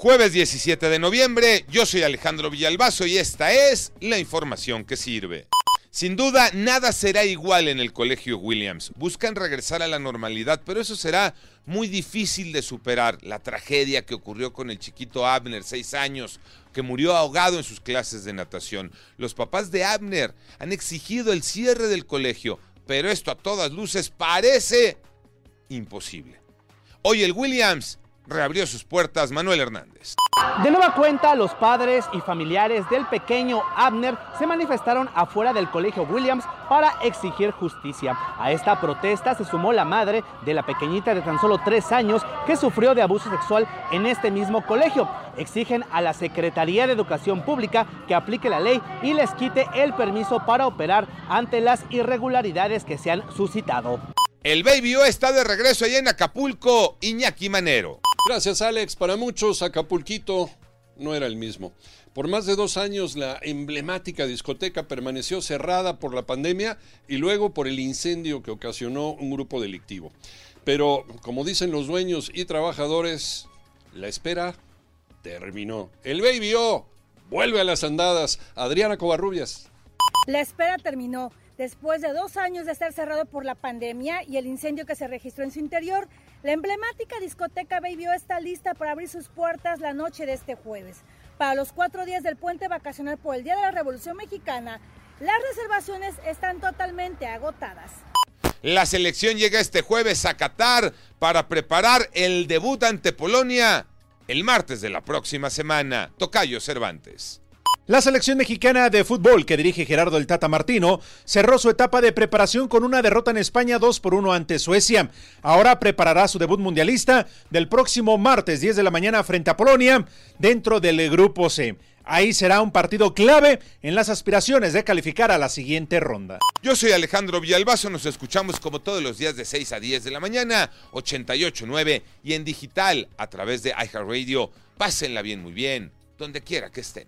Jueves 17 de noviembre, yo soy Alejandro Villalbazo y esta es la información que sirve. Sin duda, nada será igual en el Colegio Williams. Buscan regresar a la normalidad, pero eso será muy difícil de superar. La tragedia que ocurrió con el chiquito Abner, seis años, que murió ahogado en sus clases de natación. Los papás de Abner han exigido el cierre del colegio, pero esto a todas luces parece imposible. Hoy el Williams reabrió sus puertas Manuel Hernández. De nueva cuenta, los padres y familiares del pequeño Abner se manifestaron afuera del colegio Williams para exigir justicia. A esta protesta se sumó la madre de la pequeñita de tan solo tres años que sufrió de abuso sexual en este mismo colegio. Exigen a la Secretaría de Educación Pública que aplique la ley y les quite el permiso para operar ante las irregularidades que se han suscitado. El Baby O está de regreso allá en Acapulco, Iñaki Manero. Gracias Alex. Para muchos Acapulquito no era el mismo. Por más de dos años la emblemática discoteca permaneció cerrada por la pandemia y luego por el incendio que ocasionó un grupo delictivo. Pero, como dicen los dueños y trabajadores, la espera terminó. El Baby O vuelve a las andadas. Adriana Covarrubias. La espera terminó. Después de dos años de estar cerrado por la pandemia y el incendio que se registró en su interior, la emblemática discoteca Baby O está lista para abrir sus puertas la noche de este jueves. Para los cuatro días del puente vacacional por el Día de la Revolución Mexicana, las reservaciones están totalmente agotadas. La selección llega este jueves a Qatar para preparar el debut ante Polonia el martes de la próxima semana. Tocayo Cervantes. La selección mexicana de fútbol que dirige Gerardo el Tata Martino cerró su etapa de preparación con una derrota en España 2 por 1 ante Suecia. Ahora preparará su debut mundialista del próximo martes 10 de la mañana frente a Polonia dentro del grupo C. Ahí será un partido clave en las aspiraciones de calificar a la siguiente ronda. Yo soy Alejandro Villalbazo, nos escuchamos como todos los días de 6 a 10 de la mañana, 88.9 y en digital a través de iHeartRadio. Pásenla bien, muy bien, donde quiera que estén.